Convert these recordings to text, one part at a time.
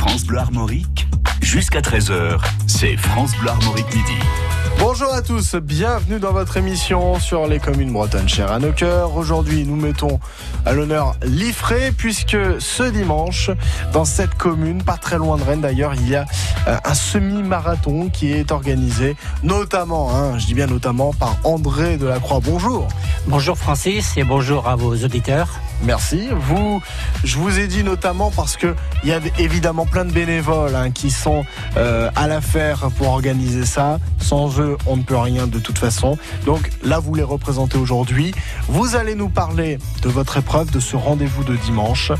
France Bleu Armorique, jusqu'à 13h, c'est France Bleu Armorique Midi. Bonjour à tous, bienvenue dans votre émission sur les communes bretonnes chères à nos cœurs. Aujourd'hui, nous mettons à l'honneur l'Ifré puisque ce dimanche, dans cette commune, pas très loin de Rennes d'ailleurs, il y a euh, un semi-marathon qui est organisé notamment, hein, je dis bien notamment, par André Delacroix. Bonjour. Bonjour Francis et bonjour à vos auditeurs. Merci. Vous, je vous ai dit notamment parce que il y a évidemment plein de bénévoles hein, qui sont euh, à l'affaire pour organiser ça. Sans eux, on ne peut rien de toute façon. Donc là, vous les représentez aujourd'hui. Vous allez nous parler de votre épreuve, de ce rendez-vous de dimanche,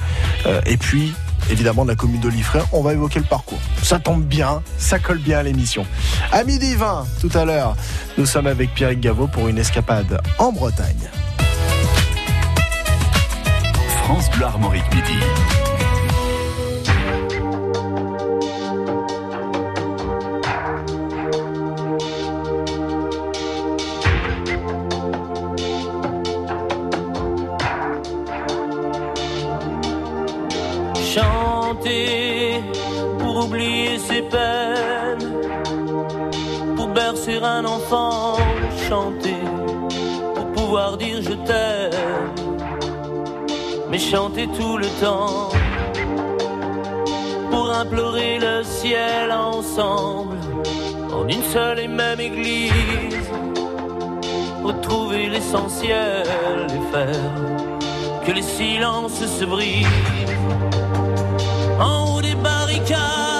euh, et puis évidemment de la commune de On va évoquer le parcours. Ça tombe bien, ça colle bien à l'émission. À midi 20, tout à l'heure, nous sommes avec Pierre Gaveau pour une escapade en Bretagne. France Bleu Armorique Midi. Ses peines, pour bercer un enfant, chanter pour pouvoir dire je t'aime mais chanter tout le temps pour implorer le ciel ensemble en une seule et même église retrouver l'essentiel et faire que les silences se brisent. En haut des barricades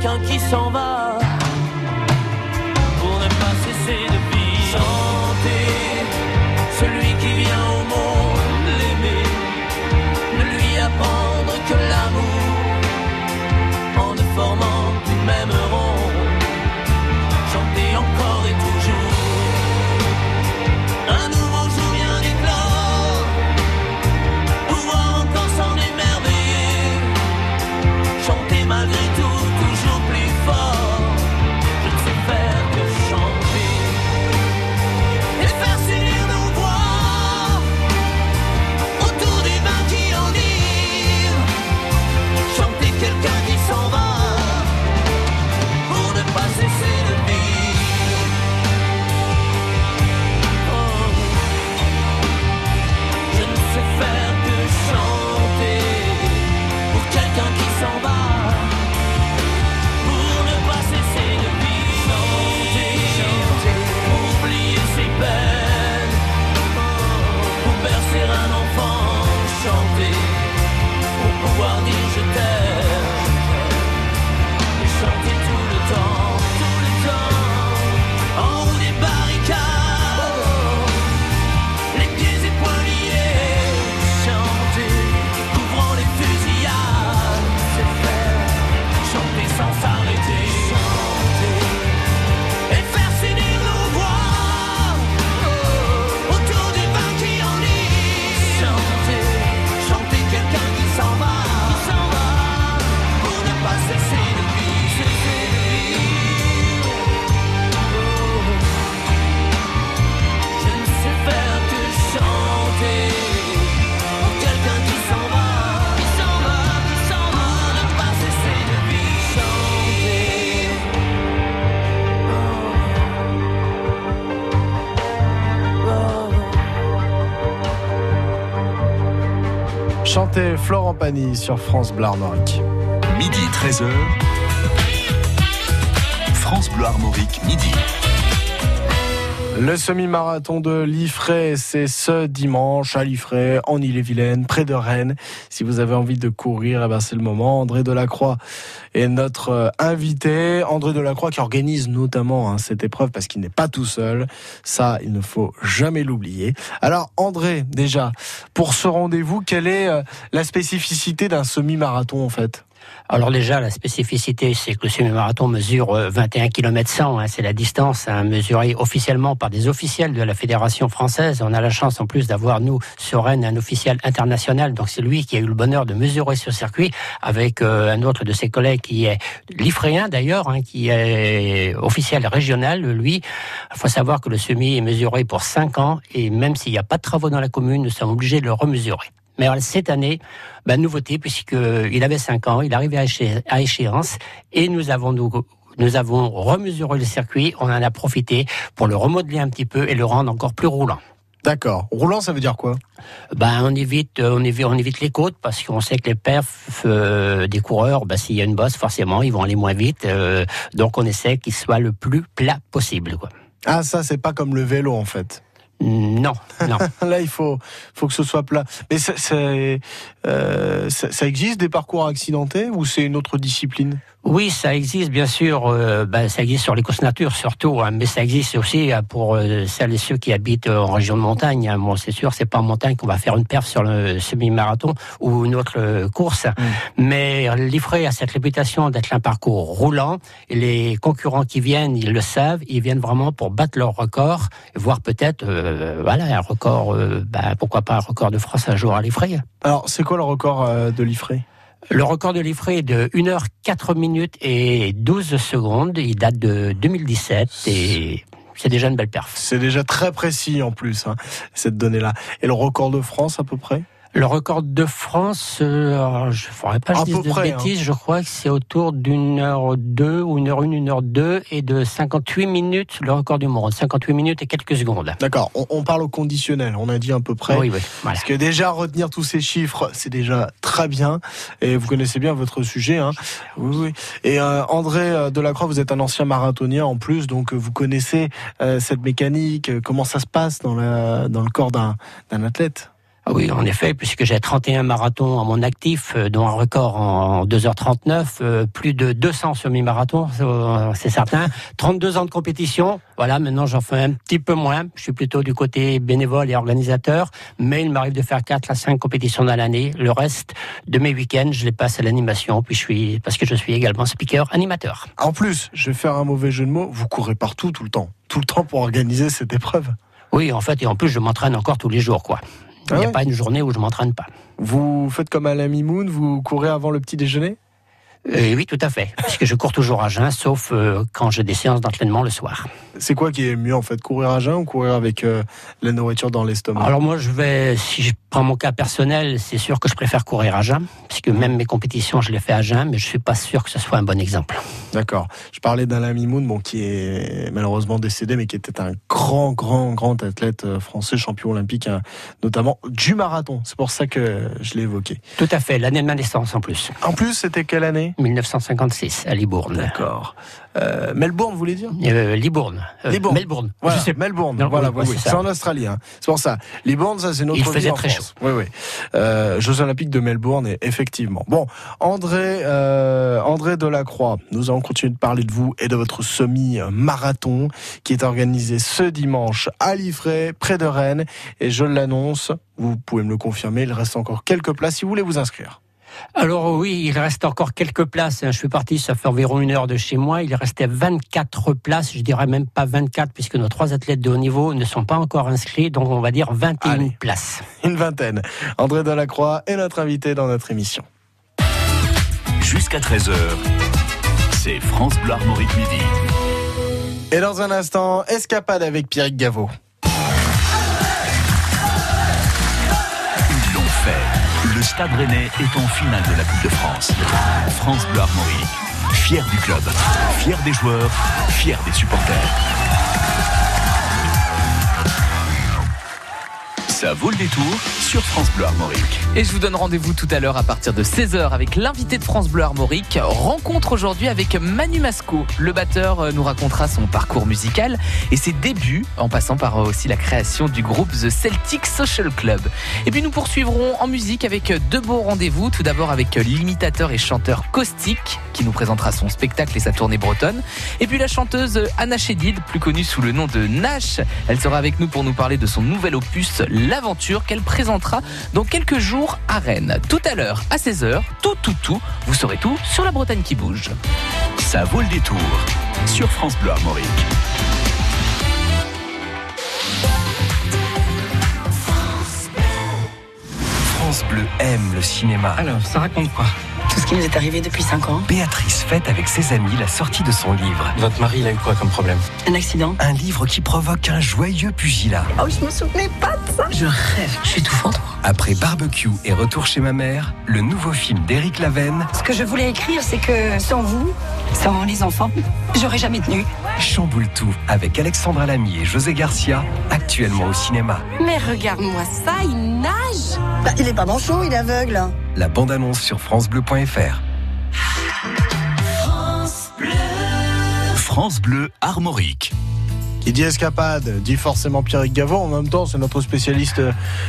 Quelqu'un qui s'en va Sur France Bleu Armorique. Midi 13h. France Bleu Armorique Midi. Le semi-marathon de Liffré, c'est ce dimanche à Liffré, en Ille-et-Vilaine, près de Rennes. Si vous avez envie de courir, eh ben c'est le moment. André Delacroix est notre euh, invité. André Delacroix qui organise notamment hein, cette épreuve parce qu'il n'est pas tout seul. Ça, il ne faut jamais l'oublier. Alors André, déjà, pour ce rendez-vous, quelle est euh, la spécificité d'un semi-marathon en fait? Alors déjà, la spécificité, c'est que le semi-marathon mesure euh, 21 km 100. hein, c'est la distance hein, mesurée officiellement par des officiels de la Fédération française. On a la chance en plus d'avoir, nous, sur Rennes, un officiel international. Donc c'est lui qui a eu le bonheur de mesurer ce circuit avec euh, un autre de ses collègues qui est l'Ifréen d'ailleurs, hein, qui est officiel régional. Lui, il faut savoir que le semi est mesuré pour 5 ans et même s'il n'y a pas de travaux dans la commune, nous sommes obligés de le remesurer. Mais alors, cette année, ben, nouveauté, puisqu'il avait 5 ans, il arrivait à, éché- à échéance, et nous avons, nous, nous avons remesuré le circuit, on en a profité pour le remodeler un petit peu et le rendre encore plus roulant. D'accord. Roulant, ça veut dire quoi? Ben, on évite, on évite, on évite les côtes parce qu'on sait que les perfs euh, des coureurs, ben, s'il y a une bosse, forcément, ils vont aller moins vite. euh, donc, on essaie qu'il soit le plus plat possible. Quoi. Ah, ça, c'est pas comme le vélo en fait. Non, non. Là, il faut, faut que ce soit plat. Mais c'est- c'est, euh, ça, ça existe des parcours accidentés ou c'est une autre discipline? Oui, ça existe bien sûr. euh, ben, ça existe sur les courses nature surtout, hein, mais ça existe aussi euh, pour euh, celles et ceux qui habitent euh, en région de montagne. hein. Bon, c'est sûr, c'est pas en montagne qu'on va faire une perf sur le semi-marathon ou une autre course. Mais l'Ifré a cette réputation d'être un parcours roulant. Et les concurrents qui viennent, ils le savent, ils viennent vraiment pour battre leur record, voire peut-être, voilà, un record. ben, pourquoi pas un record de France un jour à l'Ifré. Alors, c'est quoi le record de l'IFRE Le record de l'Ifré est de 1 heure 4 minutes et 12 secondes. Il date de 2017 et c'est déjà une belle perf. C'est déjà très précis en plus, hein, cette donnée-là. Et le record de France à peu près? Le record de France, euh, je ne ferai pas je dise de près, bêtises, je crois que c'est autour d'une heure deux ou une heure une, une heure deux et de 58 minutes, le record du monde. 58 minutes et quelques secondes. D'accord, on, on parle au conditionnel, on a dit à peu près. Oui, oui, voilà. Parce que déjà retenir tous ces chiffres, c'est déjà très bien. Et vous connaissez bien votre sujet. Hein. Oui, oui. Et euh, André euh, Delacroix, vous êtes un ancien marathonien en plus, donc euh, vous connaissez euh, cette mécanique, comment ça se passe dans, la, dans le corps d'un d'un athlète? Ah Oui, en effet, puisque j'ai 31 marathons à mon actif, euh, dont un record en 2h39, euh, plus de 200 semi-marathons, euh, c'est certain. 32 ans de compétition, voilà, maintenant j'en fais un petit peu moins. Je suis plutôt du côté bénévole et organisateur, mais il m'arrive de faire 4 à 5 compétitions dans l'année. Le reste de mes week-ends, je les passe à l'animation, puis je suis, parce que je suis également speaker animateur. En plus, je vais faire un mauvais jeu de mots, vous courez partout tout le temps. Tout le temps pour organiser cette épreuve. Oui, en fait, et en plus, je m'entraîne encore tous les jours, quoi. Il Ah n'y a ouais pas une journée où je m'entraîne pas. Vous faites comme Alain Mimoun, vous courez avant le petit déjeuner? Euh, oui, tout à fait. Puisque je cours toujours à jeun, sauf euh, quand j'ai des séances d'entraînement le soir. C'est quoi qui est mieux en fait, courir à jeun ou courir avec euh, la nourriture dans l'estomac? Alors moi, je vais, si je prends mon cas personnel, c'est sûr que je préfère courir à jeun, puisque même mes compétitions, je les fais à jeun, mais je suis pas sûr que ce soit un bon exemple. D'accord. Je parlais d'Alain Mimoun, bon, qui est malheureusement décédé, mais qui était un grand, grand, grand athlète français, champion olympique, hein, notamment du marathon. C'est pour ça que je l'ai évoqué. Tout à fait, l'année de ma naissance en plus. En plus, c'était quelle année? 1956, à Libourne. D'accord. Euh, Melbourne, vous voulez dire? Euh, Libourne. Euh, Libourne. Melbourne. Voilà, Je sais Melbourne. Non, voilà, oui, oui, c'est en Australie. Hein. C'est pour ça. Libourne, ça c'est notre Il ville faisait en très France. Oui, oui. Euh, Jeux Olympiques de Melbourne, et effectivement. Bon, André, euh, André Delacroix, nous allons continuer de parler de vous et de votre semi-marathon qui est organisé ce dimanche à Liffré, près de Rennes. Et je l'annonce, vous pouvez me le confirmer, il reste encore quelques places si vous voulez vous inscrire. Alors oui, il reste encore quelques places. hein. Je suis parti, ça fait environ une heure de chez moi. Il restait 24 places, je dirais même pas 24, puisque nos trois athlètes de haut niveau ne sont pas encore inscrits, donc on va dire 21 Allez. places. Une vingtaine. André Delacroix est notre invité dans notre émission. Jusqu'à 13h, c'est France Bleu Armorique Midi. Et dans un instant, escapade avec Pierrick Gaveau. Le Stade Rennais est en finale de la Coupe de France. France Bleu Armorique, fier du club, fier des joueurs, fier des supporters. Ça vaut le détour sur France Bleu Armorique. Et je vous donne rendez-vous tout à l'heure à partir de 16h avec l'invité de France Bleu Armorique. Rencontre aujourd'hui avec Manu Masco. Le batteur euh, nous racontera son parcours musical et ses débuts en passant par euh, aussi la création du groupe The Celtic Social Club. Et puis nous poursuivrons en musique avec deux beaux rendez-vous. Tout d'abord avec l'imitateur et chanteur Caustic qui nous présentera son spectacle et sa tournée bretonne. Et puis la chanteuse Anna Chédid, plus connue sous le nom de Nash. Elle sera avec nous pour nous parler de son nouvel opus L'aventure qu'elle présentera dans quelques jours à Rennes. Tout à l'heure, à 16h, tout, tout, tout, vous saurez tout sur la Bretagne qui bouge. Ça vaut le détour sur France Bleu Armorique. France Bleu aime le cinéma. Alors, ça raconte quoi? Tout ce qui nous est arrivé depuis 5 ans. Béatrice fête avec ses amis la sortie de son livre. Votre mari, il a eu quoi comme problème? Un accident. Un livre qui provoque un joyeux pugilat. Oh, je me souvenais pas de ça. Je rêve. Je suis tout fendre. Après Barbecue et Retour chez ma mère, le nouveau film d'Éric Lavenne, Ce que je voulais écrire, c'est que sans vous, sans les enfants, j'aurais jamais tenu. Chamboule tout avec Alexandra Lamy et José Garcia, actuellement au cinéma. Mais regarde-moi ça, il nage Bah, il est pas manchot, il est aveugle. La bande-annonce sur francebleu.fr. France Bleu Armorique. Qui dit escapade, dit forcément Pierrick Gavot. En même temps, c'est notre spécialiste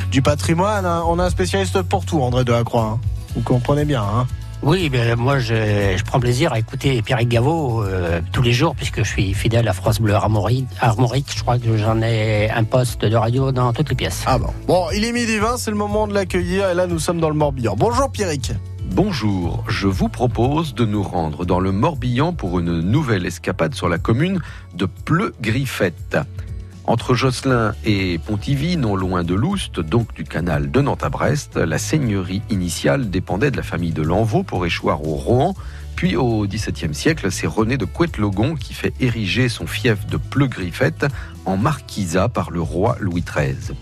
du patrimoine. hein. On a un spécialiste pour tout, André Delacroix. hein. Vous comprenez bien. Hein Oui, ben, moi je, je prends plaisir à écouter Pierre Gaveau euh, tous les jours puisque je suis fidèle à France Bleu Armorique. Armorique. Je crois que j'en ai un poste de radio dans toutes les pièces. ah bon. Bon, il est midi 20, c'est le moment de l'accueillir. Et là, nous sommes dans le Morbihan. Bonjour Pierrick. Bonjour, je vous propose de nous rendre dans le Morbihan pour une nouvelle escapade sur la commune de Pleu-Griffette. Entre Josselin et Pontivy, non loin de Loust, donc du canal de Nantes à Brest, la seigneurie initiale dépendait de la famille de Lanvaux pour échoir au Rohan. Puis au XVIIe siècle, c'est René de Couette-Logon qui fait ériger son fief de Pleu-Griffette en marquisat par le roi Louis XIII.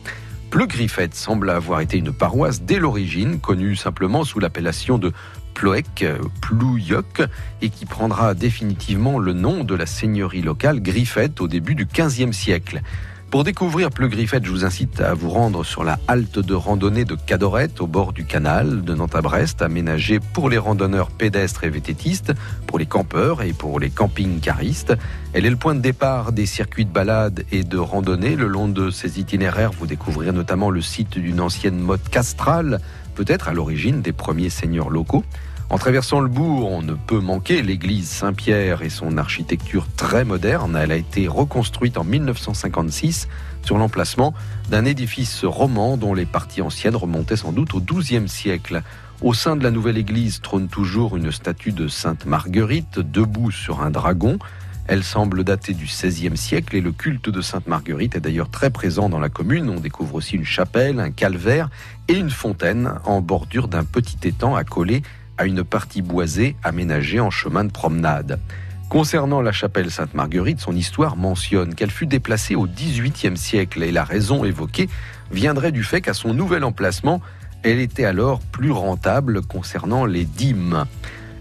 Pleu-Griffette semble avoir été une paroisse dès l'origine, connue simplement sous l'appellation de Ploec, euh, Plouyoc, et qui prendra définitivement le nom de la seigneurie locale Griffette au début du XVe siècle. Pour découvrir Pleu-Griffette, je vous incite à vous rendre sur la halte de randonnée de Cadorette, au bord du canal de Nantes à Brest, aménagée pour les randonneurs pédestres et vététistes, pour les campeurs et pour les camping-caristes. Elle est le point de départ des circuits de balade et de randonnée. Le long de ces itinéraires, vous découvrirez notamment le site d'une ancienne motte castrale, peut-être à l'origine des premiers seigneurs locaux. En traversant le bourg, on ne peut manquer l'église Saint-Pierre et son architecture très moderne. Elle a été reconstruite en 1956 sur l'emplacement d'un édifice roman dont les parties anciennes remontaient sans doute au XIIe siècle. Au sein de la nouvelle église trône toujours une statue de Sainte Marguerite debout sur un dragon. Elle semble dater du XVIe siècle et le culte de Sainte Marguerite est d'ailleurs très présent dans la commune. On découvre aussi une chapelle, un calvaire et une fontaine en bordure d'un petit étang accolé à une partie boisée aménagée en chemin de promenade. Concernant la chapelle Sainte-Marguerite, son histoire mentionne qu'elle fut déplacée au XVIIIe siècle et la raison évoquée viendrait du fait qu'à son nouvel emplacement, elle était alors plus rentable concernant les dîmes.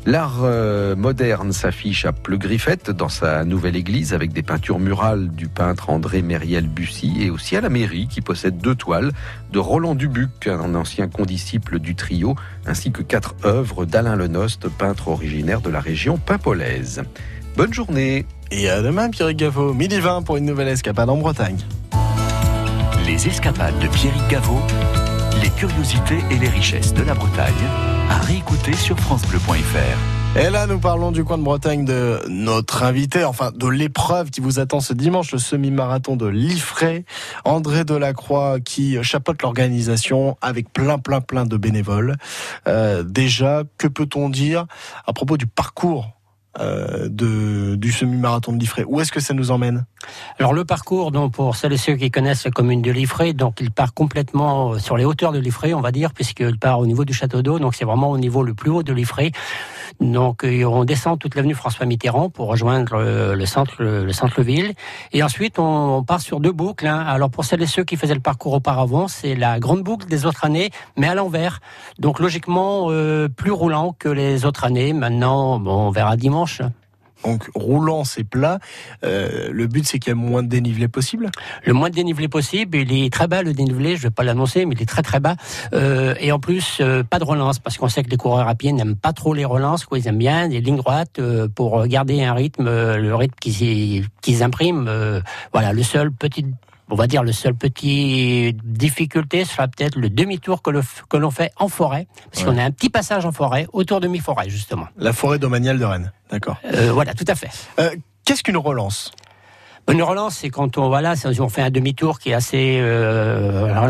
L'art euh, moderne s'affiche à Pleu-Griffette dans sa nouvelle église avec des peintures murales du peintre André Mériel Bussy et aussi à la mairie qui possède deux toiles de Roland Dubuc, un ancien condisciple du trio, ainsi que quatre œuvres d'Alain Lenost, peintre originaire de la région pimpolaise. Bonne journée Et à demain, Pierrick Gavot. Midi 20 pour une nouvelle escapade en Bretagne. Les escapades de Pierrick Gaveau, les curiosités et les richesses de la Bretagne, à réécouter sur FranceBleu.fr. Et là, nous parlons du coin de Bretagne de notre invité, enfin de l'épreuve qui vous attend ce dimanche, le semi-marathon de l'Ifray. André Delacroix qui chapeaute l'organisation avec plein, plein, plein de bénévoles. Euh, déjà, que peut-on dire à propos du parcours euh, de, du semi-marathon de l'Ifray Où est-ce que ça nous emmène? Alors le parcours, donc pour celles et ceux qui connaissent la commune de Liffré, donc il part complètement euh, sur les hauteurs de Liffré, on va dire, puisqu'il part au niveau du château d'eau, donc c'est vraiment au niveau le plus haut de Liffré. Donc euh, on descend toute l'avenue François Mitterrand pour rejoindre euh, le centre, le centre-ville, et ensuite on, part sur deux boucles. hein. Alors pour celles et ceux qui faisaient le parcours auparavant, c'est la grande boucle des autres années, mais à l'envers. Donc logiquement euh, plus roulant que les autres années. Maintenant, bon, on verra dimanche. Donc roulant, c'est plat. Euh, le but, c'est qu'il y ait moins de dénivelé possible? Le moins de dénivelé possible. Il est très bas le dénivelé. Je vais pas l'annoncer, mais il est très très bas. Euh, et en plus, euh, pas de relance parce qu'on sait que les coureurs à pied n'aiment pas trop les relances. Quoi, ils aiment bien des lignes droites pour garder un rythme, le rythme qu'ils impriment. Voilà, le seul petit on va dire le seul petit difficulté sera peut-être le demi-tour que, l'on fait en forêt, parce Ouais. qu'on a un petit passage en forêt, autour de mi-forêt justement. La forêt domaniale de Rennes. D'accord. Euh, voilà, tout à fait. Euh, Qu'est-ce qu'une relance? Une relance, c'est quand on voilà, on fait un demi-tour qui est assez, euh, alors,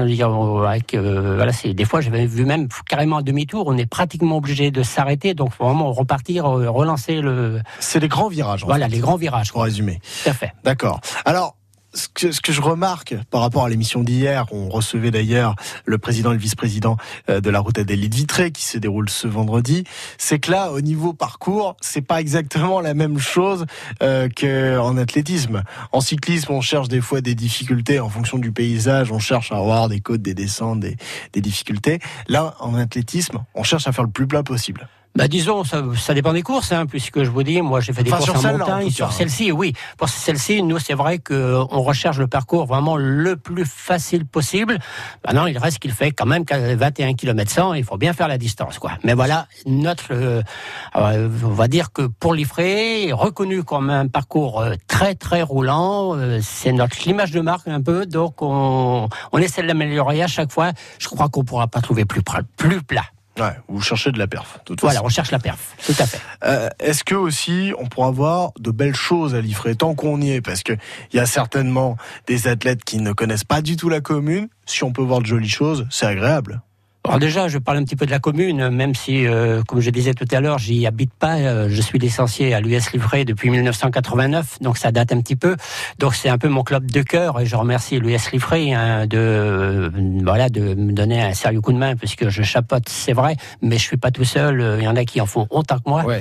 avec, euh, voilà, c'est des fois j'avais vu même carrément un demi-tour, on est pratiquement obligé de s'arrêter, donc faut vraiment repartir, relancer le, C'est les grands virages. en voilà, fait, les grands virages. Pour résumer. Tout à fait. D'accord. Alors, ce que, ce que je remarque par rapport à l'émission d'hier, on recevait d'ailleurs le président et le vice-président euh, de la route Adélite Vitré qui se déroule ce vendredi, c'est que là, au niveau parcours, c'est pas exactement la même chose euh, qu'en athlétisme. En cyclisme, on cherche des fois des difficultés en fonction du paysage, on cherche à avoir des côtes, des descentes, des, des difficultés. Là, en athlétisme, on cherche à faire le plus plat possible. Bah disons, ça, ça dépend des courses, hein, puisque je vous dis, moi j'ai fait des Enfin, courses en montagne, sur celle-ci, oui. Pour celle-ci, nous c'est vrai que on recherche le parcours vraiment le plus facile possible. Maintenant, il reste qu'il fait quand même qu'à 21 km 100, il faut bien faire la distance, quoi. Mais voilà, notre, euh, on va dire que pour l'Ifré, reconnu comme un parcours euh, très très roulant, euh, c'est notre l'image de marque un peu, donc on, on essaie de l'améliorer à chaque fois. Je crois qu'on pourra pas trouver plus, plus plat. Ouais, vous cherchez de la perf. de toute Voilà, façon. on cherche la perf, tout à fait. Euh, Est-ce que aussi on pourra voir de belles choses à Liffré tant qu'on y est? Parce que il y a certainement des athlètes qui ne connaissent pas du tout la commune. Si on peut voir de jolies choses, c'est agréable. Alors déjà, je parle un petit peu de la commune, même si, euh, comme je disais tout à l'heure, j'y habite pas. euh, je suis licencié à l'US Livré depuis 1989, donc ça date un petit peu. Donc c'est un peu mon club de cœur et je remercie l'US Livré hein, de, euh, voilà, de me donner un sérieux coup de main puisque je chapote, c'est vrai, mais je suis pas tout seul. euh, Il y en a qui en font autant que moi. Ouais.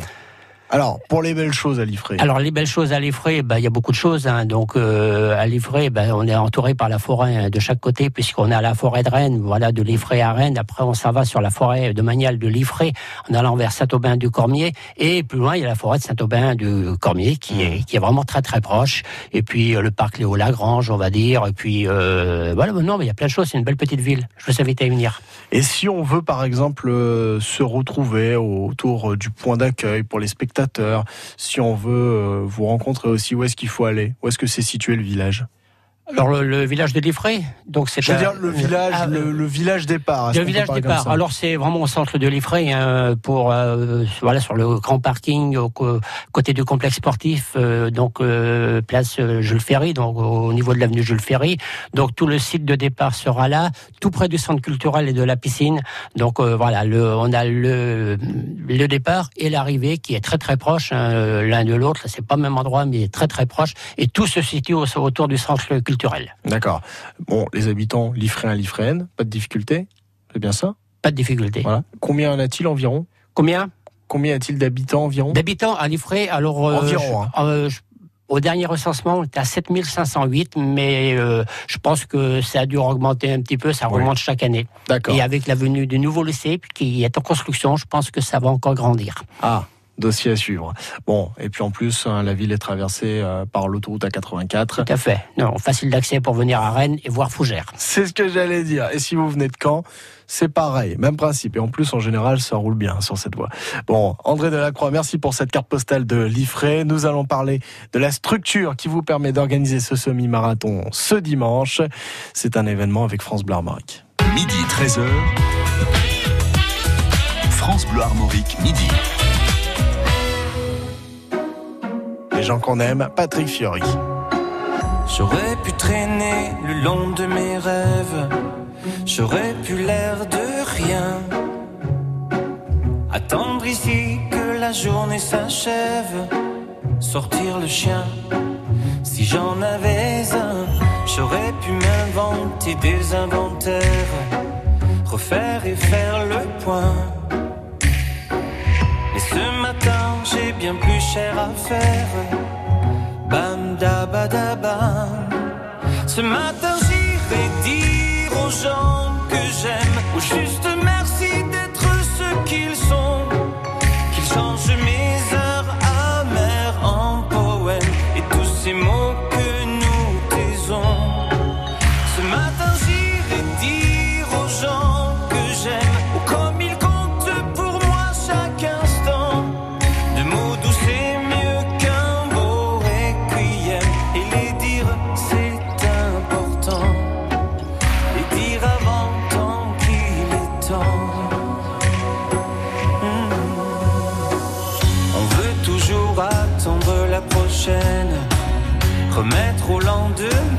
Alors, pour les belles choses à Liffré. Alors les belles choses à Livré, bah, il y a beaucoup de choses. Hein. Donc euh, à Livré, bah, on est entouré par la forêt hein, de chaque côté, puisqu'on a la forêt de Rennes, voilà, de Livré à Rennes. Après, on s'en va sur la forêt de Manial de Livré, en allant vers Saint-Aubin du Cormier. Et plus loin, il y a la forêt de Saint-Aubin du Cormier, qui est, qui est vraiment très très proche. Et puis euh, le parc Léo Lagrange, on va dire. Et puis euh, voilà, non, mais il y a plein de choses. C'est une belle petite ville. Je vous invite à y venir. Et si on veut, par exemple, se retrouver autour du point d'accueil pour les spectateurs, si on veut euh, vous rencontrer aussi, où est-ce qu'il faut aller? Où est-ce que c'est situé le village? Alors le, le village de Livré, donc c'est Je veux un- dire le village, Ah, le, le village départ. Le village départ. Alors c'est vraiment au centre de Liffré, hein, pour euh, voilà sur le grand parking au côté du complexe sportif, euh, donc euh, place euh, Jules Ferry, donc au niveau de l'avenue Jules Ferry. Donc tout le site de départ sera là, tout près du centre culturel et de la piscine. Donc euh, voilà, le, on a le le départ et l'arrivée qui est très très proche hein, euh, l'un de l'autre. C'est pas le même endroit, mais très très proche. Et tout se situe au- autour du centre culturel. D'accord. Bon, les habitants Liffréens, Liffréennes, pas de difficulté C'est bien ça? Pas de difficulté. Voilà. Combien en a-t-il environ? Combien? Combien a-t-il d'habitants environ? D'habitants à Liffré, alors euh, Environ, hein. euh, je- au dernier recensement, on était à 7508, mais euh, je pense que ça a dû augmenter un petit peu, ça Oui. remonte chaque année. D'accord. Et avec la venue du nouveau lycée qui est en construction, je pense que ça va encore grandir. Ah, dossier à suivre. Bon, et puis en plus, hein, la ville est traversée euh, par l'autoroute A84. Tout à fait. Non, facile d'accès pour venir à Rennes et voir Fougères. C'est ce que j'allais dire. Et si vous venez de Caen, c'est pareil, même principe. Et en plus, en général, ça roule bien sur cette voie. Bon, André Delacroix, merci pour cette carte postale de Liffré. Nous allons parler de la structure qui vous permet d'organiser ce semi-marathon ce dimanche. C'est un événement avec France Bleu Armorique. Midi 13h. France Bleu Armorique, midi. Les gens qu'on aime, Patrick Fiori. J'aurais pu traîner le long de mes rêves, j'aurais pu l'air de rien. Attendre ici que la journée s'achève, sortir le chien. Si j'en avais un, j'aurais pu m'inventer des inventaires, refaire et faire le point. Mais ce matin, j'ai bien plus cher à faire. Bam da ba da bam. Ce matin j'irai dire aux gens que j'aime, juste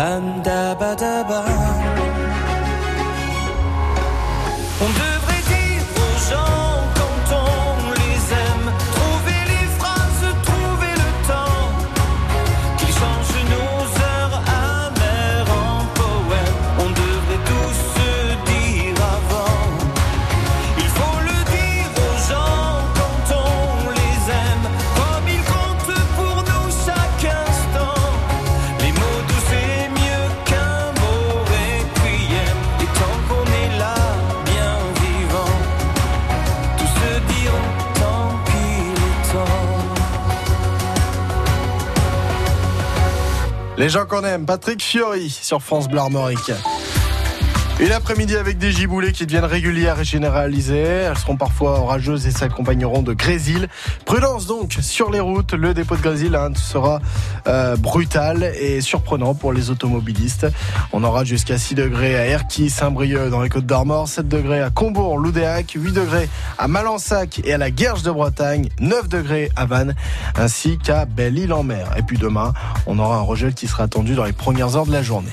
Bam Les gens qu'on aime, Patrick Fiori sur France Bleu Armorique. Et l'après-midi avec des giboulées qui deviennent régulières et généralisées. Elles seront parfois orageuses et s'accompagneront de grésil. Prudence donc sur les routes. Le dépôt de grésil hein, sera euh, brutal et surprenant pour les automobilistes. On aura jusqu'à 6 degrés à Erquy, Saint-Brieuc dans les Côtes d'Armor, 7 degrés à Combourg, Loudéac, 8 degrés à Malensac et à la Guerche de Bretagne, 9 degrés à Vannes ainsi qu'à Belle-Île-en-Mer. Et puis demain, on aura un regel qui sera attendu dans les premières heures de la journée.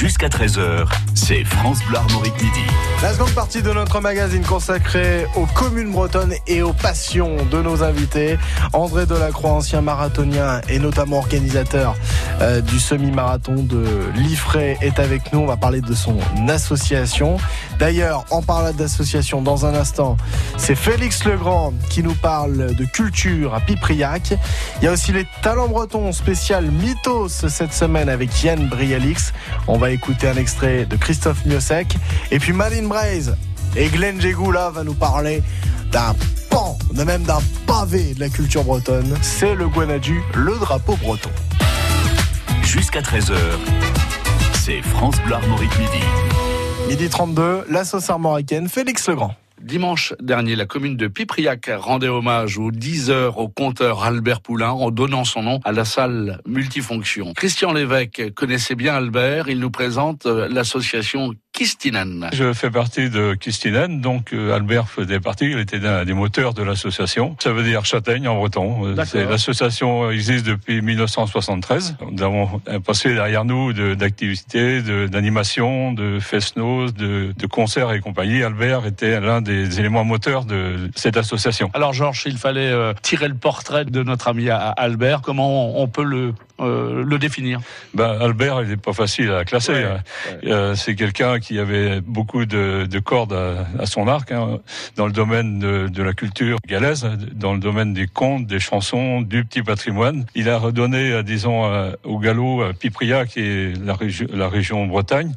jusqu'à 13h, c'est France Bleu Armorique midi. La seconde partie de notre magazine consacrée aux communes bretonnes et aux passions de nos invités. André Delacroix, ancien marathonien et notamment organisateur euh, du semi-marathon de Liffré, est avec nous. On va parler de son association. D'ailleurs, en parlant d'association dans un instant, c'est Félix Legrand qui nous parle de culture à Pipriac. Il y a aussi les talents bretons spécial Mythos cette semaine avec Yann Brialix. On va écouter un extrait de Christophe Miosek. Et puis Maline Braise et Glenn Jégou là va nous parler d'un pan, de même d'un pavé de la culture bretonne. C'est le Guanadu, le drapeau breton. Jusqu'à 13h, c'est France Bleu Armorique midi. Midi 32, la sauce armoricaine, Félix Legrand. Dimanche dernier, la commune de Pipriac rendait hommage aux 10 heures au conteur Albert Poulain en donnant son nom à la salle multifonction. Christian Lévesque connaissait bien Albert, il nous présente euh, l'association Kistinen. Je fais partie de Kistinen, donc euh, Albert faisait partie, il était un des moteurs de l'association. Ça veut dire châtaigne en breton. Euh, L'association existe depuis 1973. Nous avons un passé derrière nous de- d'activités, de- d'animation, de, fest-noz, de, de concerts et compagnie. Albert était l'un des éléments moteurs de cette association. Alors Georges, il fallait euh, tirer le portrait de notre ami Albert. Comment on, on peut le, euh, le définir Ben, Albert, il n'est pas facile à classer. Ouais, hein. Euh, c'est quelqu'un qui avait beaucoup de, de cordes à, à son arc hein, dans le domaine de, de la culture galaise, dans le domaine des contes, des chansons, du petit patrimoine. Il a redonné, euh, disons, euh, au galop à Pipriac, qui est la, région la région Bretagne,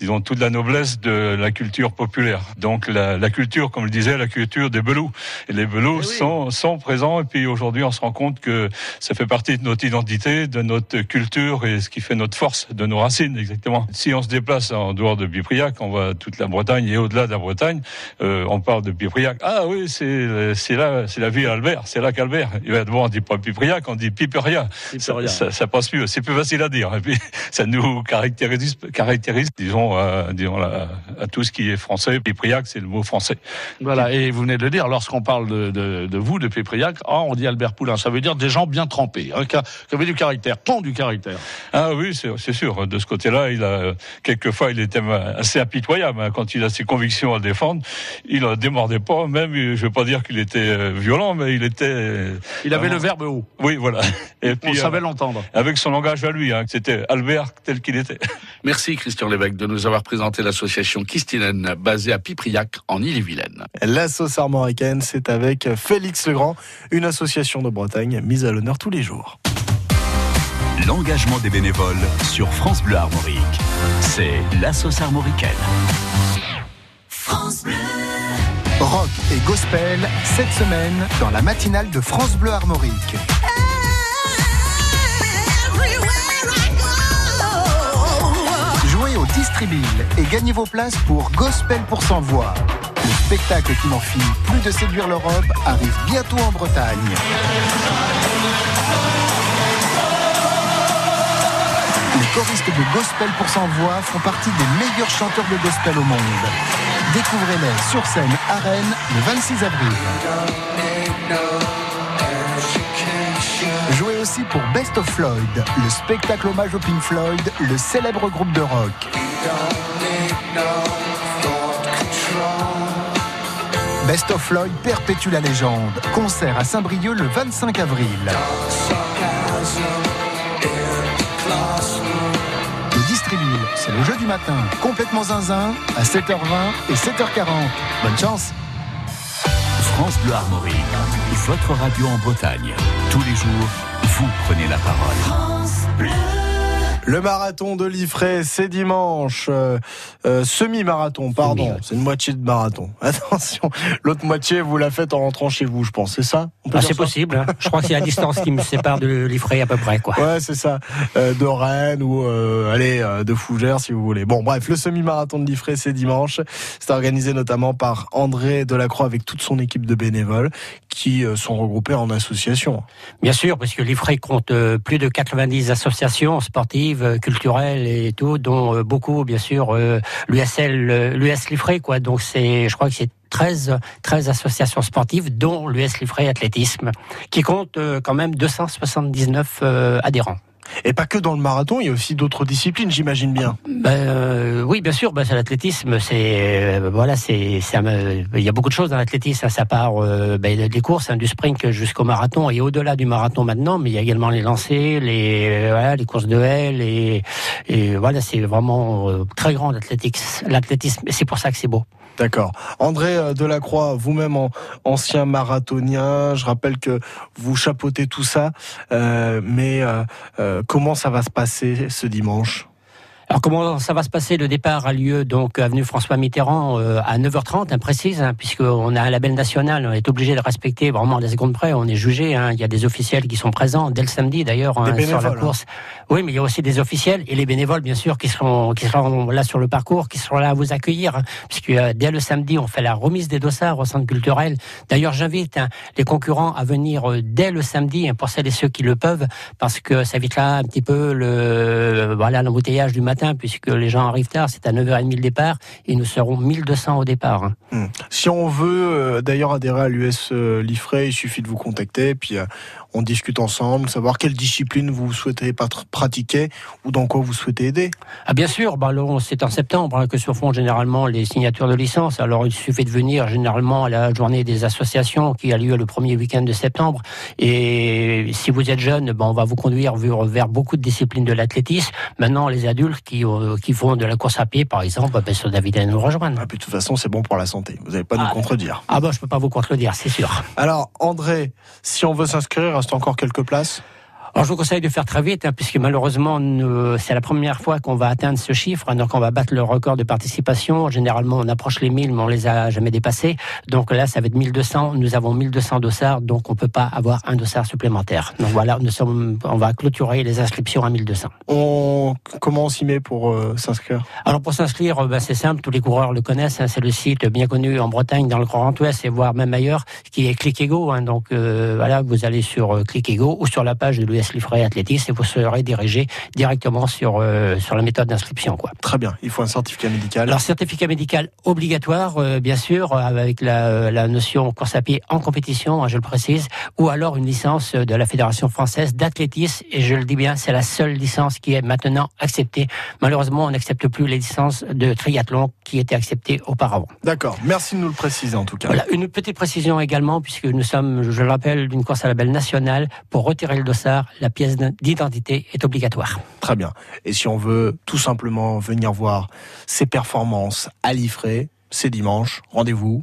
disons, toute la noblesse de la culture populaire. Donc la, la culture, comme le disait, la culture des belous. Et les belous sont, sont présents. Et puis aujourd'hui, on se rend compte que ça fait partie de notre identité, de notre culture et ce qui fait notre force de nos racines, exactement. Si on se déplace en dehors de Pipriac, on va toute la Bretagne et au-delà de la Bretagne, euh, on parle de Pipriac. Ah oui, c'est c'est là, c'est la ville Albert, c'est là qu'Albert. Il va bon, on dit pas Pipriac, on dit Piperia. Ça, ça, ça passe mieux, c'est plus facile à dire. Et puis ça nous caractérise, caractérise, disons, à, disons à, à tout ce qui est français. Pipriac, c'est le mot français. Voilà, et vous venez de le dire, lorsqu'on parle de, de, de vous, de Pépriac, ah, on dit Albert Poulain, ça veut dire des gens bien trempés, hein, qui avaient du caractère, ton du caractère. Ah oui, c'est sûr. De ce côté-là, il a quelquefois il était assez impitoyable hein, quand il a ses convictions à défendre. Il ne démordait pas. Même, je veux pas dire qu'il était euh, violent, mais il était. euh, Il avait le verbe haut. Oui, voilà. Et On savait l'entendre. Avec son langage à lui, hein, c'était Albert tel qu'il était. Merci Christian Lévesque de nous avoir présenté l'association Kistinen, basée à Pipriac, en Ille-et-Vilaine. La sauce armoricaine, c'est avec Félix Legrand, une association de Bretagne mise à l'honneur tous les jours. L'engagement des bénévoles sur France Bleu Armorique. C'est la sauce armoricaine. France Bleu. Rock et gospel, cette semaine, dans la matinale de France Bleu Armorique. Jouez au Distribil et gagnez vos places pour Gospel pour sans voix. Le spectacle qui n'en finit plus de séduire l'Europe arrive bientôt en Bretagne. Les choristes de Gospel pour sans voix font partie des meilleurs chanteurs de gospel au monde. Découvrez-les sur scène à Rennes le 26 avril. Jouez aussi pour Best of Floyd, le spectacle hommage au Pink Floyd, le célèbre groupe de rock. Best of Floyd perpétue la légende. Concert à Saint-Brieuc le 25 avril. C'est le jeu du matin, complètement zinzin, à 7h20 et 7h40. Bonne chance France Bleu Armorique, votre radio en Bretagne. Tous les jours, vous prenez la parole. Le marathon de Liffré, c'est dimanche. Euh, euh, Semi-marathon, pardon. C'est une moitié de marathon. Attention, l'autre moitié, vous la faites en rentrant chez vous, je pense. C'est ça Ah, c'est possible. hein. Je crois que c'est la distance qui me sépare de Liffré à peu près. Quoi. Ouais, c'est ça. Euh, de Rennes ou euh, allez euh, de Fougères si vous voulez. Bon, bref, le semi-marathon de Liffré, c'est dimanche. C'est organisé notamment par André Delacroix avec toute son équipe de bénévoles qui euh, sont regroupés en association. Bien sûr, parce que l'IFRE compte euh, plus de 90 associations sportives, euh, culturelles et tout, dont beaucoup, bien sûr, l'USL, l'US Liffré, quoi. Donc c'est, je crois que c'est 13, 13 associations sportives, dont l'US Liffré Athlétisme, qui compte quand même 279 euh, adhérents. Et pas que dans le marathon, il y a aussi d'autres disciplines, j'imagine bien. Ben, euh, oui, bien sûr. Ben, c'est l'athlétisme. C'est euh, voilà, c'est euh, il y a beaucoup de choses dans l'athlétisme. hein. Ça part euh, ben, des courses, hein, du sprint jusqu'au marathon et au-delà du marathon maintenant. Mais il y a également les lancers, les euh, voilà, les courses de haies, et, et voilà, c'est vraiment très grand l'athlétisme. L'athlétisme. C'est pour ça que c'est beau. D'accord. André euh, Delacroix, vous-même en- ancien marathonien, je rappelle que vous chapeautez tout ça, euh, mais euh, comment ça va se passer ce dimanche? Alors comment ça va se passer? Le départ a lieu donc avenue François Mitterrand euh, à 9h30, imprécise, hein, puisqu'on a un label national, on est obligé de respecter vraiment des secondes près, on est jugé, hein, il y a des officiels qui sont présents dès le samedi d'ailleurs hein, sur la bénévoles, course. Oui, mais il y a aussi des officiels et les bénévoles bien sûr qui seront qui seront là sur le parcours, qui seront là à vous accueillir, hein, puisque euh, dès le samedi on fait la remise des dossards au centre culturel. D'ailleurs j'invite hein, les concurrents à venir euh, dès le samedi hein, pour celles et ceux qui le peuvent, parce que ça évitera un petit peu le voilà l'embouteillage du matin, puisque les gens arrivent tard. C'est à 9h30 le départ et nous serons 1200 au départ. hein. Hmm. Si on veut euh, d'ailleurs adhérer à l'US euh, il suffit de vous contacter, puis euh, on discute ensemble, savoir quelle discipline vous souhaitez pratiquer ou dans quoi vous souhaitez aider. Ah bien sûr, bah, c'est en septembre hein, que se font généralement les signatures de licence. Alors il suffit de venir généralement à la journée des associations qui a lieu le premier week-end de septembre. Et si vous êtes jeune, ben, on va vous conduire vers, vers beaucoup de disciplines de l'athlétisme. Maintenant, les adultes qui, euh, qui font de la course à pied, par exemple, ben, sur David à nous rejoindre. Ah, puis de toute façon, c'est bon pour la santé. Vous n'allez pas nous contredire. Ah bah je peux pas vous contredire, c'est sûr. Alors André, si on veut s'inscrire, reste encore quelques places. Alors, je vous conseille de faire très vite, hein, puisque malheureusement, c'est la première fois qu'on va atteindre ce chiffre. hein, donc, on va battre le record de participation. Généralement, on approche les 1000, mais on les a jamais dépassés. Donc là, ça va être 1200. Nous avons 1200 dossards, donc on peut pas avoir un dossard supplémentaire. Donc voilà, nous sommes, on va clôturer les inscriptions à 1200. On, comment on s'y met pour euh, s'inscrire? Alors pour s'inscrire, euh, ben, c'est simple, tous les coureurs le connaissent. hein, c'est le site bien connu en Bretagne, dans le Grand Ouest, et voire même ailleurs, qui est Click Ego. hein. donc euh, voilà, vous allez sur euh, Click Ego ou sur la page de Athlétisme et vous serez dirigé directement sur euh, sur la méthode d'inscription. Quoi. Très bien. Il faut un certificat médical. Alors certificat médical obligatoire, euh, bien sûr, euh, avec la, la notion course à pied en compétition, hein, je le précise, ou alors une licence de la Fédération française d'athlétisme. Et je le dis bien, c'est la seule licence qui est maintenant acceptée. Malheureusement, on n'accepte plus les licences de triathlon qui étaient acceptées auparavant. D'accord. Merci de nous le préciser en tout cas. Voilà, une petite précision également, puisque nous sommes, je le rappelle, d'une course à label nationale. Pour retirer le dossard, la pièce d'identité est obligatoire. Très bien. Et si on veut tout simplement venir voir ses performances à Liffré, c'est dimanche. Rendez-vous.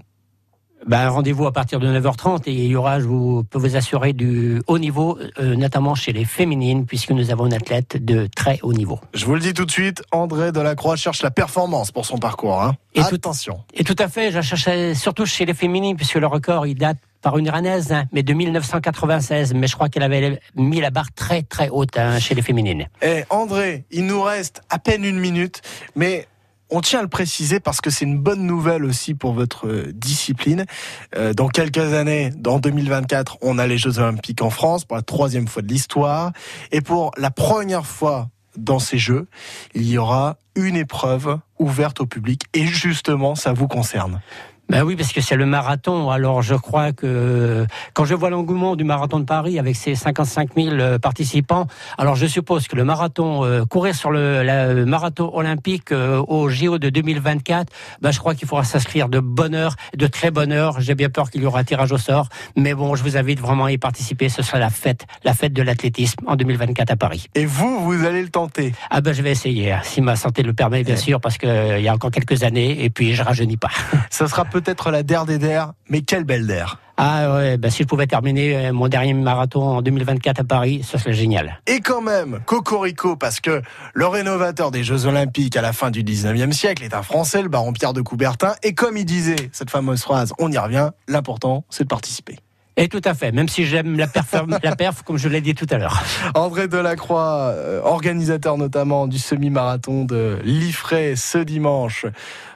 Ben, rendez-vous à partir de 9h30 et il y aura, je vous, peux vous assurer, du haut niveau, euh, notamment chez les féminines, puisque nous avons une athlète de très haut niveau. Je vous le dis tout de suite, André Delacroix cherche la performance pour son parcours. Hein. Et tout- Attention. Et tout à fait, je la cherchais surtout chez les féminines, puisque le record, il date par une iranaise, hein, mais de 1996. Mais je crois qu'elle avait mis la barre très très haute hein, chez les féminines. Eh, André, il nous reste à peine une minute, mais on tient à le préciser parce que c'est une bonne nouvelle aussi pour votre euh, discipline. Euh, dans quelques années, dans 2024, on a les Jeux Olympiques en France pour la troisième fois de l'histoire. Et pour la première fois dans ces Jeux, il y aura une épreuve ouverte au public. Et justement, ça vous concerne. Ben oui, parce que c'est le marathon. Alors je crois que quand je vois l'engouement du marathon de Paris avec ses 55 000 euh, participants, alors je suppose que le marathon, euh, courir sur le, la- le marathon olympique euh, au JO de 2024, ben je crois qu'il faudra s'inscrire de bonne heure, de très bonne heure. J'ai bien peur qu'il y aura un tirage au sort, mais bon, je vous invite vraiment à y participer. Ce sera la fête, la fête de l'athlétisme en 2024 à Paris. Et vous, vous allez le tenter? Ah ben je vais essayer, hein, si ma santé le permet, bien sûr, parce que euh, il y a encore quelques années, et puis je rajeunis pas. Ça sera peut-être la der des der, mais quelle belle der. Ah ouais, ben si je pouvais terminer euh, mon dernier marathon en 2024 à Paris, ce serait génial. Et quand même, Cocorico, parce que le rénovateur des Jeux Olympiques à la fin du 19e siècle est un Français, le baron Pierre de Coubertin. Et comme il disait cette fameuse phrase, on y revient, l'important, c'est de participer. Et tout à fait, même si j'aime la perf, la perf comme je l'ai dit tout à l'heure. André Delacroix, euh, organisateur notamment du semi-marathon de Liffré ce dimanche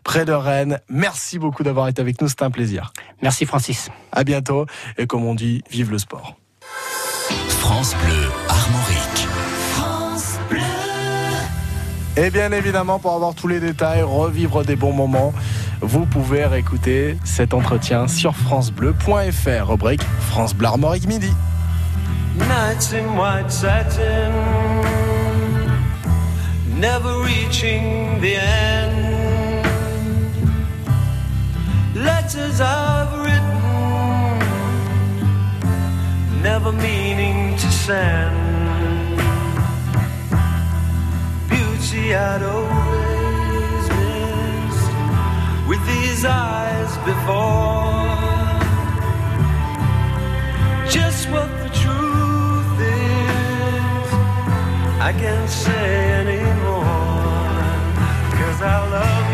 près de Rennes. Merci beaucoup d'avoir été avec nous, c'était un plaisir. Merci Francis. À bientôt. Et comme on dit, vive le sport. France Bleu Armorique. Et bien évidemment, pour avoir tous les détails, revivre des bons moments, vous pouvez réécouter cet entretien sur francebleu.fr, rubrique France Bleu Armorique Midi. Nights in white satin, never reaching the end. Letters I've written, never meaning to send. Beauty I'd always missed with these eyes before. Just what the truth is, I can't say anymore. Cause I love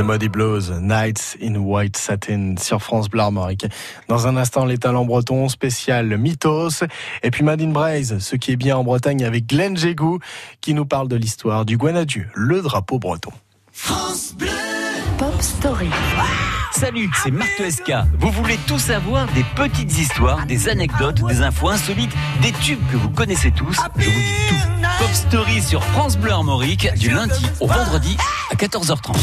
The Muddy Blows, Nights in White Satin sur France Bleu Armorique. Dans un instant, les talents bretons spécial Mythos. Et puis Madine Braise, ce qui est bien en Bretagne avec Glenn Jégou qui nous parle de l'histoire du Guanadu, le drapeau breton. France Bleu Pop Story. Salut, c'est Marc SK. Vous voulez tout savoir des petites histoires, des anecdotes, des infos insolites, des tubes que vous connaissez tous Je vous dis tout. Pop Story sur France Bleu Armorique du lundi au vendredi à 14h30.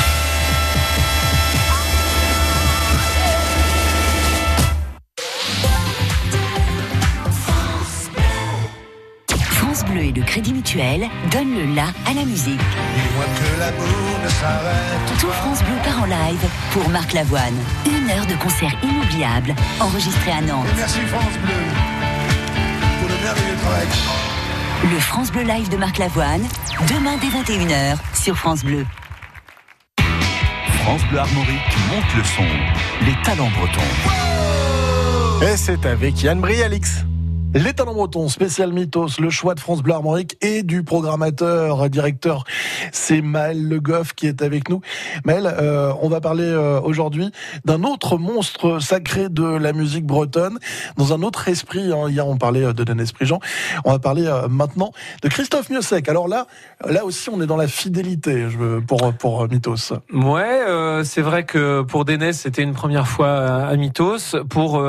Bleu et le Crédit Mutuel donnent le la à la musique. Tout France Bleu part en live pour Marc Lavoine. Une heure de concert inoubliable enregistré à Nantes. Merci France Bleu pour le merveilleux travail. Le France Bleu Live de Marc Lavoine, demain dès 21h sur France Bleu. France Bleu Armorique monte le son. Les talents bretons. Et c'est avec Yann Brialix. Les talents bretons, spécial mythos, le choix de France Bleu Armorique et du programmateur, directeur, c'est Maël Le Goff qui est avec nous. Maël, euh, on va parler euh, aujourd'hui d'un autre monstre sacré de la musique bretonne, dans un autre esprit. hein. Hier, on parlait euh, de Denis Prigent. On va parler euh, maintenant de Christophe Miossec. Alors là, là aussi, on est dans la fidélité pour, pour euh, Mythos. Ouais, c'est vrai que pour Dénès, c'était une première fois à, Mythos. Pour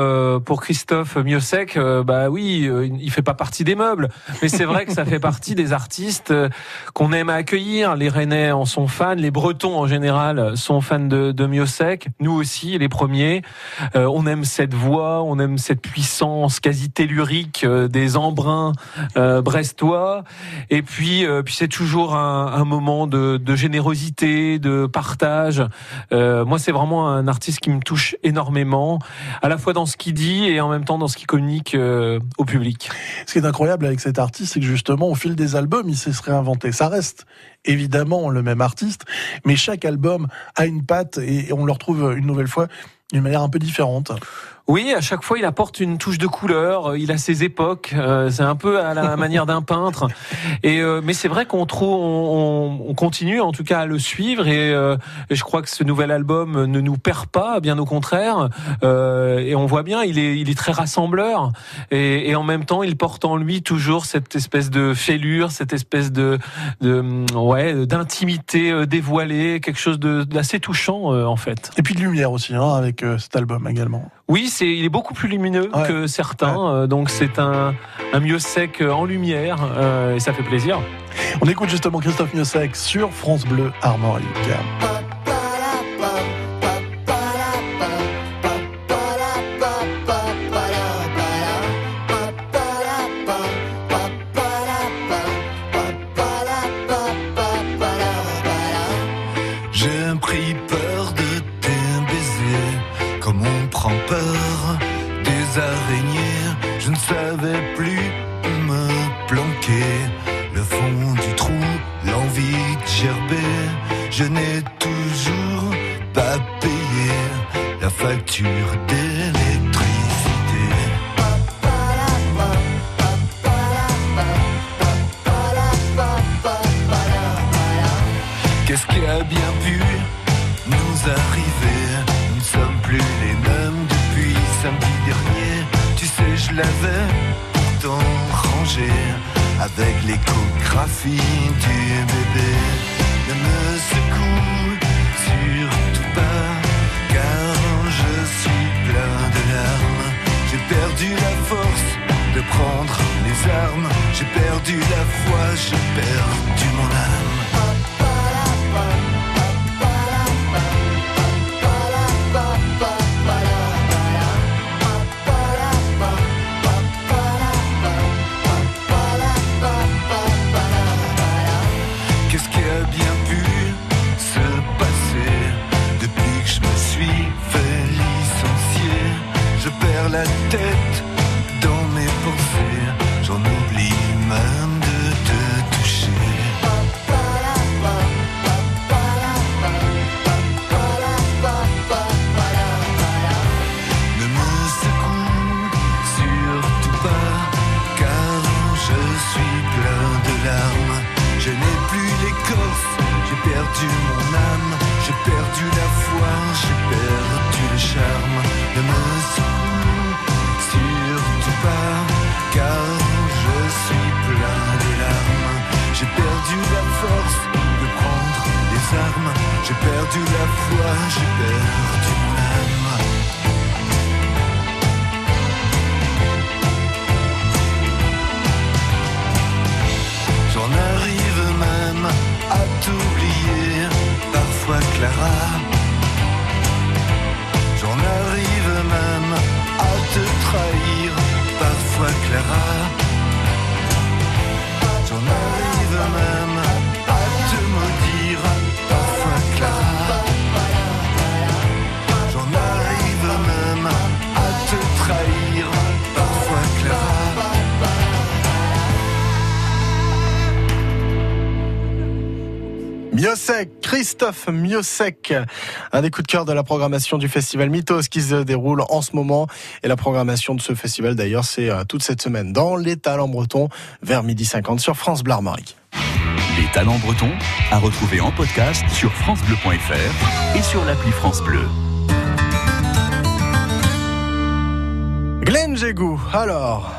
pour Christophe Miossec, bah oui, euh, il fait pas partie des meubles, mais c'est vrai que ça fait partie des artistes euh, qu'on aime accueillir. Les Rennais en sont fans, les Bretons en général sont fans de, de Miossec. Nous aussi, les premiers. Euh, on aime cette voix, on aime cette puissance quasi tellurique euh, des embruns euh, brestois. Et puis, euh, puis c'est toujours un, un moment de, de générosité, de partage. Moi, c'est vraiment un artiste qui me touche énormément, à la fois dans ce qu'il dit et en même temps dans ce qu'il communique public. Ce qui est incroyable avec cet artiste, c'est que justement, au fil des albums, il s'est se réinventé. Ça reste évidemment le même artiste, mais chaque album a une patte et on le retrouve une nouvelle fois d'une manière un peu différente. Oui, à chaque fois, il apporte une touche de couleur. Il a ses époques. euh, c'est un peu à la manière d'un peintre. Et euh, mais c'est vrai qu'on trouve, on, on- on continue en tout cas à le suivre. Et, euh, et je crois que ce nouvel album ne nous perd pas, bien au contraire. Euh, et on voit bien, il est, il est très rassembleur. Et, et en même temps, il porte en lui toujours cette espèce de fêlure, cette espèce de, de ouais, d'intimité euh, dévoilée, quelque chose d'assez touchant euh, en fait. Et puis de lumière aussi, hein, avec euh, cet album également. Oui, c'est, il est beaucoup plus lumineux que certains, euh, donc c'est un, un mieux sec euh, en lumière, euh, et ça fait plaisir. On écoute justement Christophe Miossec sur France Bleu Armorique. Christophe Miosek, un des coups de cœur de la programmation du festival Mythos qui se déroule en ce moment. Et la programmation de ce festival d'ailleurs, c'est euh, toute cette semaine dans les talents bretons vers midi 50 sur France Bleu Armorique. Les talents bretons à retrouver en podcast sur francebleu.fr et sur l'appli France Bleu. Glenn Jégou, alors,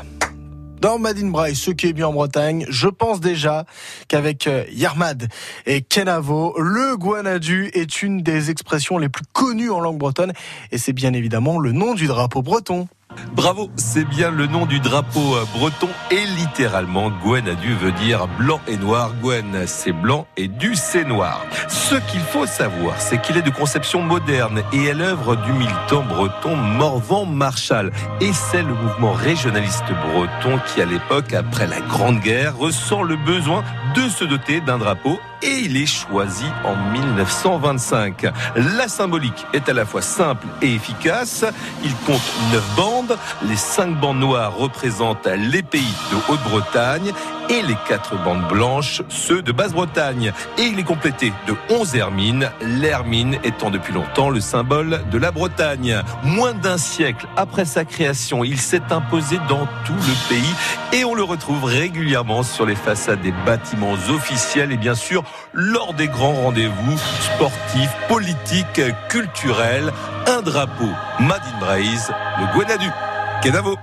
dans Madine Braille, ce qui est bien en Bretagne, je pense déjà qu'avec euh, Yarmad et Kenavo, le Guanadu est une des expressions les plus connues en langue bretonne et c'est bien évidemment le nom du drapeau breton. Bravo, c'est bien le nom du drapeau euh, breton et littéralement Gwenadu veut dire blanc et noir. Gwen, c'est blanc et du c'est noir. Ce qu'il faut savoir, c'est qu'il est de conception moderne et est l'œuvre du militant breton Morvan Marshall. Et c'est le mouvement régionaliste breton qui, à l'époque, après la Grande Guerre, ressent le besoin de se doter d'un drapeau et il est choisi en 1925. La symbolique est à la fois simple et efficace. Il compte 9 bandes. Les 5 bandes noires représentent les pays de Haute-Bretagne et les 4 bandes blanches, ceux de Basse-Bretagne. Et il est complété de 11 hermines, l'hermine étant depuis longtemps le symbole de la Bretagne. Moins d'un siècle après sa création, il s'est imposé dans tout le pays et on le retrouve régulièrement sur les façades des bâtiments officiels et bien sûr lors des grands rendez-vous sportifs, politiques, culturels. Un drapeau Made in Braise, le. Kenavo,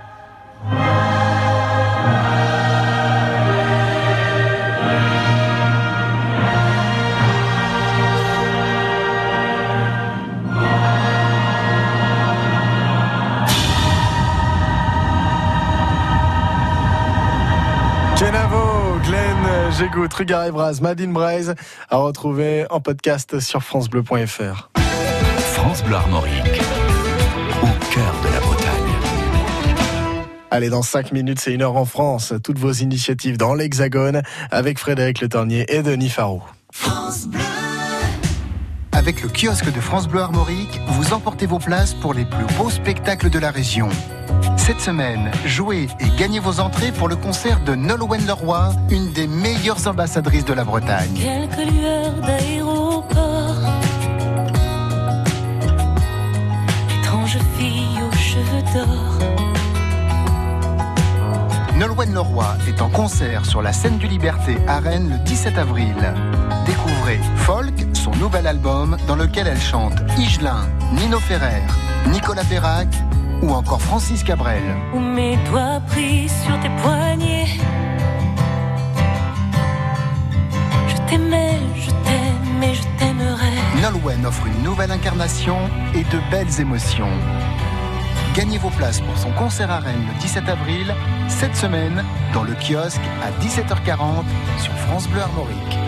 Trugar et Braz, Madine Braise à retrouver en podcast sur francebleu.fr. France Bleu Armorique, au cœur de la Bretagne. Allez, dans 5 minutes, c'est une heure en France. Toutes vos initiatives dans l'Hexagone avec Frédéric Le Tornier et Denis Farou. Avec le kiosque de France Bleu Armorique, vous emportez vos places pour les plus beaux spectacles de la région. Cette semaine, jouez et gagnez vos entrées pour le concert de Nolwenn Leroy, une des meilleures ambassadrices de la Bretagne. Quelques lueurs d'aéroport. Étrange fille aux cheveux d'or. Nolwenn Leroy est en concert sur la scène du Liberté à Rennes le 17 avril. Découvrez folk, album dans lequel elle chante Igelin, Nino Ferrer, Nicolas Perrac ou encore Francis Cabrel. Où mes doigts pris sur tes poignets. Je t'aimais, je t'aime et je t'aimerai. Nolwenn offre une nouvelle incarnation et de belles émotions. Gagnez vos places pour son concert à Rennes le 17 avril, cette semaine, dans le kiosque à 17h40 sur France Bleu Armorique.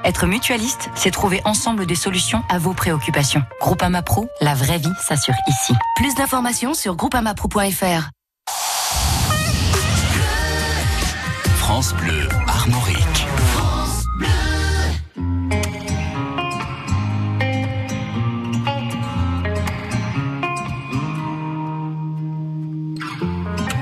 Être mutualiste, c'est trouver ensemble des solutions à vos préoccupations. Groupama Pro, la vraie vie s'assure ici. Plus d'informations sur groupamapro.fr. France Bleu Armorique.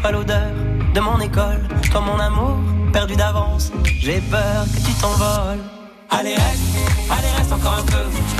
toi l'odeur de mon école, toi mon amour perdu d'avance. J'ai peur que tu t'envoles. Allez reste, allez reste encore un peu.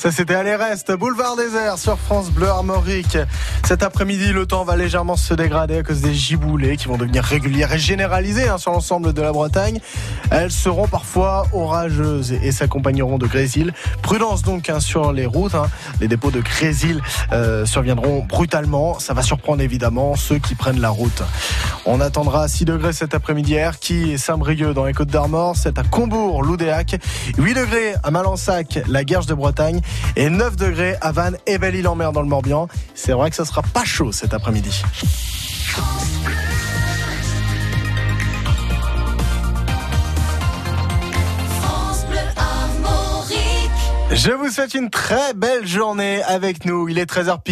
Ça c'était Allez Reste, boulevard désert sur France Bleu Armorique. Cet après-midi, le temps va légèrement se dégrader à cause des giboulées qui vont devenir régulières et généralisées hein, sur l'ensemble de la Bretagne. Elles seront parfois orageuses et s'accompagneront de grésil. Prudence donc hein, sur les routes. hein. Les dépôts de grésil euh, surviendront brutalement. Ça va surprendre évidemment ceux qui prennent la route. On attendra 6 degrés cet après-midi à et Saint-Brieuc dans les Côtes d'Armor. C'est à Combourg, Loudéac. 8 degrés à Malensac, la Guerche de Bretagne. Et 9 degrés à Vannes et Belle-Île-en-Mer dans le Morbihan. C'est vrai que ce sera pas chaud cet après-midi. Je vous souhaite une très belle journée avec nous. Il est 13h pile.